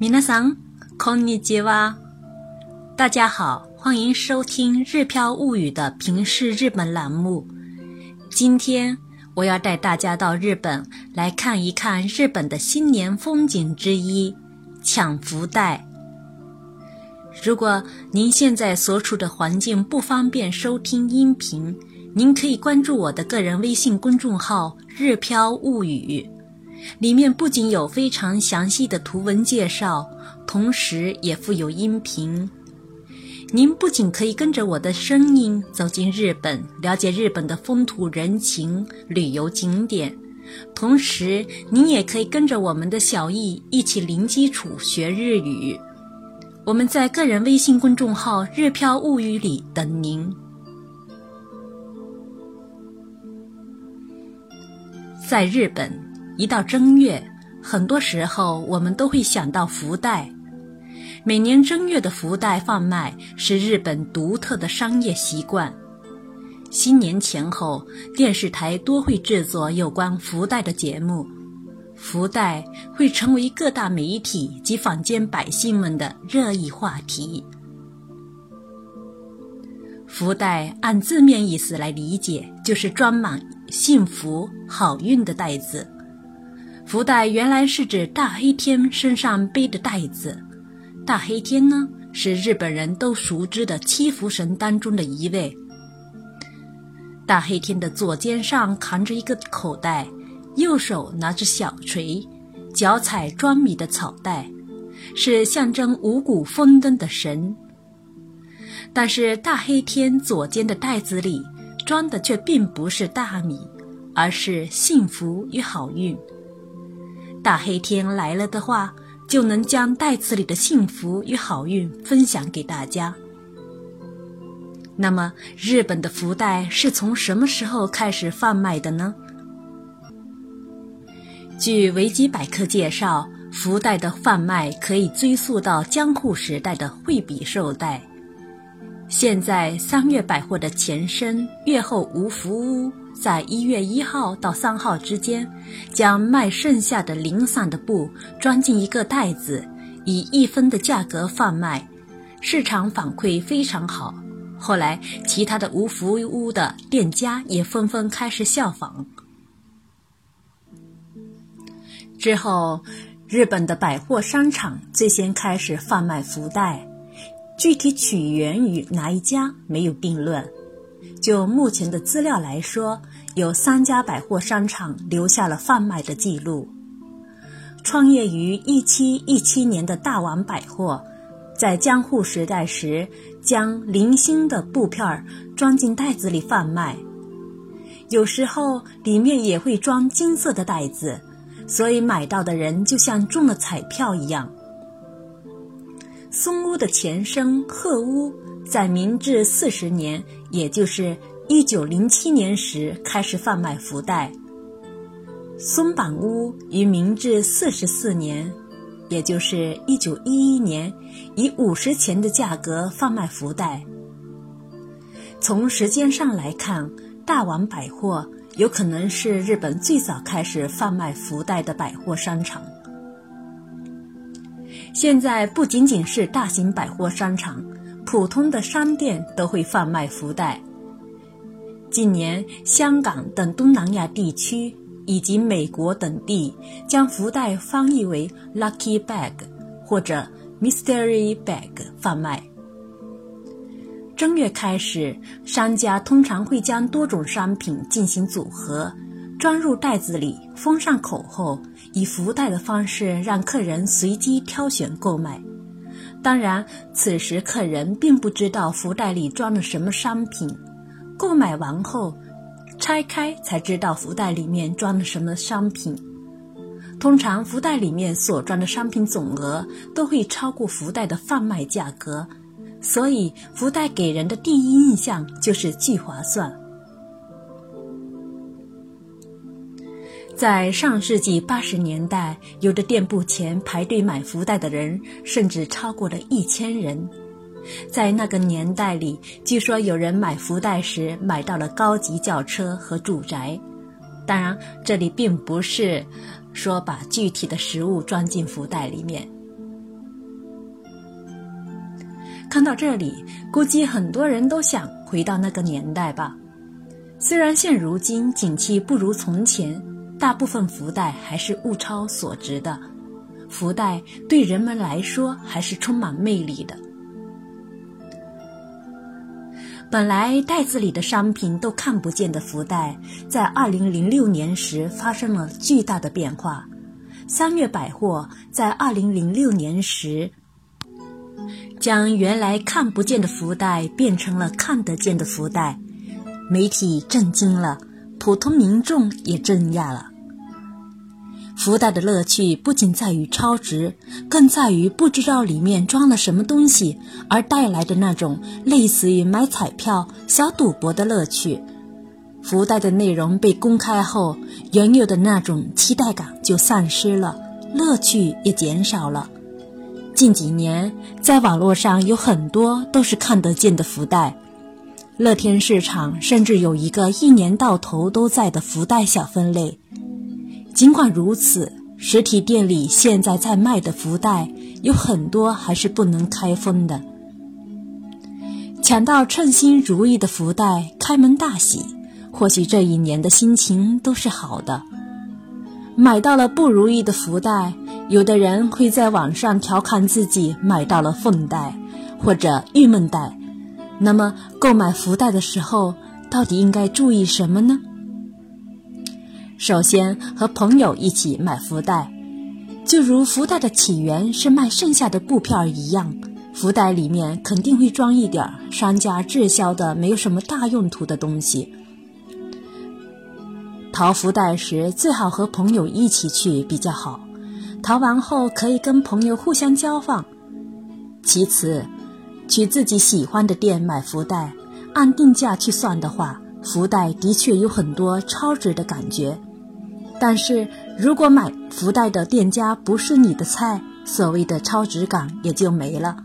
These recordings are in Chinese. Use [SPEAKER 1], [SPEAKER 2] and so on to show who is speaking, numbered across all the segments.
[SPEAKER 1] 皆さん、こんにちは。大家好，欢迎收听《日飘物语》的平视日本栏目。今天我要带大家到日本来看一看日本的新年风景之一——抢福袋。如果您现在所处的环境不方便收听音频，您可以关注我的个人微信公众号“日飘物语”。 里面不仅有非常详细的图文介绍，同时也附有音频。您不仅可以跟着我的声音走进日本，了解日本的风土人情、旅游景点，同时您也可以跟着我们的小易一起零基础学日语。我们在个人微信公众号“日飘物语”里等您。在日本。一到正月，很多时候我们都会想到福袋。每年正月的福袋贩卖是日本独特的商业习惯。新年前后，电视台多会制作有关福袋的节目，福袋会成为各大媒体及坊间百姓们的热议话题。福袋按字面意思来理解，就是装满幸福好运的袋子。福袋原来是指大黑天身上背的袋子。大黑天呢，是日本人都熟知的七福神当中的一位。大黑天的左肩上扛着一个口袋，右手拿着小锤，脚踩装米的草袋，是象征五谷丰登的神。但是大黑天左肩的袋子里装的却并不是大米，而是幸福与好运。大黑天来了的话，就能将袋子里的幸福与好运分享给大家。那么，日本的福袋是从什么时候开始贩卖的呢？据维基百科介绍，福袋的贩卖可以追溯到江户时代的惠比寿袋。现在，三月百货的前身月后无福屋。在一月一号到三号之间，将卖剩下的零散的布装进一个袋子，以一分的价格贩卖，市场反馈非常好。后来，其他的无服务屋的店家也纷纷开始效仿。之后，日本的百货商场最先开始贩卖福袋，具体起源于哪一家没有定论。就目前的资料来说，有三家百货商场留下了贩卖的记录。创业于一七一七年的大王百货，在江户时代时，将零星的布片儿装进袋子里贩卖，有时候里面也会装金色的袋子，所以买到的人就像中了彩票一样。松屋的前身鹤屋。在明治四十年，也就是一九零七年时，开始贩卖福袋。松板屋于明治四十四年，也就是一九一一年，以五十钱的价格贩卖福袋。从时间上来看，大王百货有可能是日本最早开始贩卖福袋的百货商场。现在不仅仅是大型百货商场。普通的商店都会贩卖福袋。近年，香港等东南亚地区以及美国等地将福袋翻译为 “lucky bag” 或者 “mystery bag” 贩卖。正月开始，商家通常会将多种商品进行组合，装入袋子里，封上口后，以福袋的方式让客人随机挑选购买。当然，此时客人并不知道福袋里装了什么商品，购买完后拆开才知道福袋里面装了什么商品。通常福袋里面所装的商品总额都会超过福袋的贩卖价格，所以福袋给人的第一印象就是巨划算。在上世纪八十年代，有的店铺前排队买福袋的人甚至超过了一千人。在那个年代里，据说有人买福袋时买到了高级轿车和住宅。当然，这里并不是说把具体的食物装进福袋里面。看到这里，估计很多人都想回到那个年代吧。虽然现如今景气不如从前，大部分福袋还是物超所值的，福袋对人们来说还是充满魅力的。本来袋子里的商品都看不见的福袋，在二零零六年时发生了巨大的变化。三月百货在二零零六年时，将原来看不见的福袋变成了看得见的福袋，媒体震惊了，普通民众也震讶了。福袋的乐趣不仅在于超值，更在于不知道里面装了什么东西而带来的那种类似于买彩票、小赌博的乐趣。福袋的内容被公开后，原有的那种期待感就丧失了，乐趣也减少了。近几年，在网络上有很多都是看得见的福袋，乐天市场甚至有一个一年到头都在的福袋小分类。尽管如此，实体店里现在在卖的福袋有很多还是不能开封的。抢到称心如意的福袋，开门大喜，或许这一年的心情都是好的。买到了不如意的福袋，有的人会在网上调侃自己买到了凤袋或者郁闷袋。那么，购买福袋的时候，到底应该注意什么呢？首先和朋友一起买福袋，就如福袋的起源是卖剩下的布片一样，福袋里面肯定会装一点商家滞销的、没有什么大用途的东西。淘福袋时最好和朋友一起去比较好，淘完后可以跟朋友互相交换。其次，去自己喜欢的店买福袋，按定价去算的话。福袋的确有很多超值的感觉，但是如果买福袋的店家不是你的菜，所谓的超值感也就没了。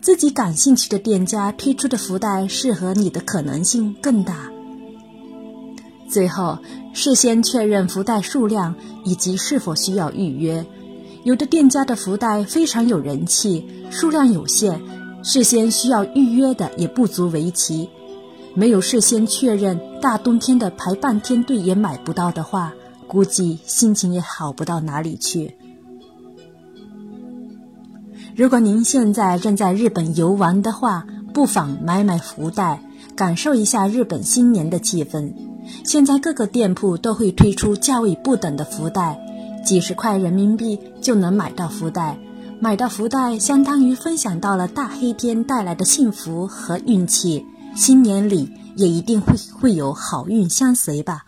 [SPEAKER 1] 自己感兴趣的店家推出的福袋适合你的可能性更大。最后，事先确认福袋数量以及是否需要预约。有的店家的福袋非常有人气，数量有限，事先需要预约的也不足为奇。没有事先确认，大冬天的排半天队也买不到的话，估计心情也好不到哪里去。如果您现在正在日本游玩的话，不妨买买福袋，感受一下日本新年的气氛。现在各个店铺都会推出价位不等的福袋，几十块人民币就能买到福袋。买到福袋，相当于分享到了大黑天带来的幸福和运气。新年里也一定会会有好运相随吧。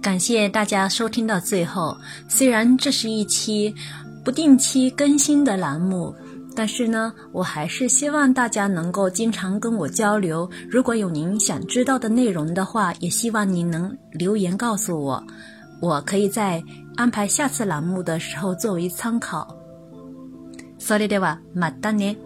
[SPEAKER 1] 感谢大家收听到最后。虽然这是一期不定期更新的栏目，但是呢，我还是希望大家能够经常跟我交流。如果有您想知道的内容的话，也希望您能留言告诉我，我可以在安排下次栏目的时候作为参考。それではまたね。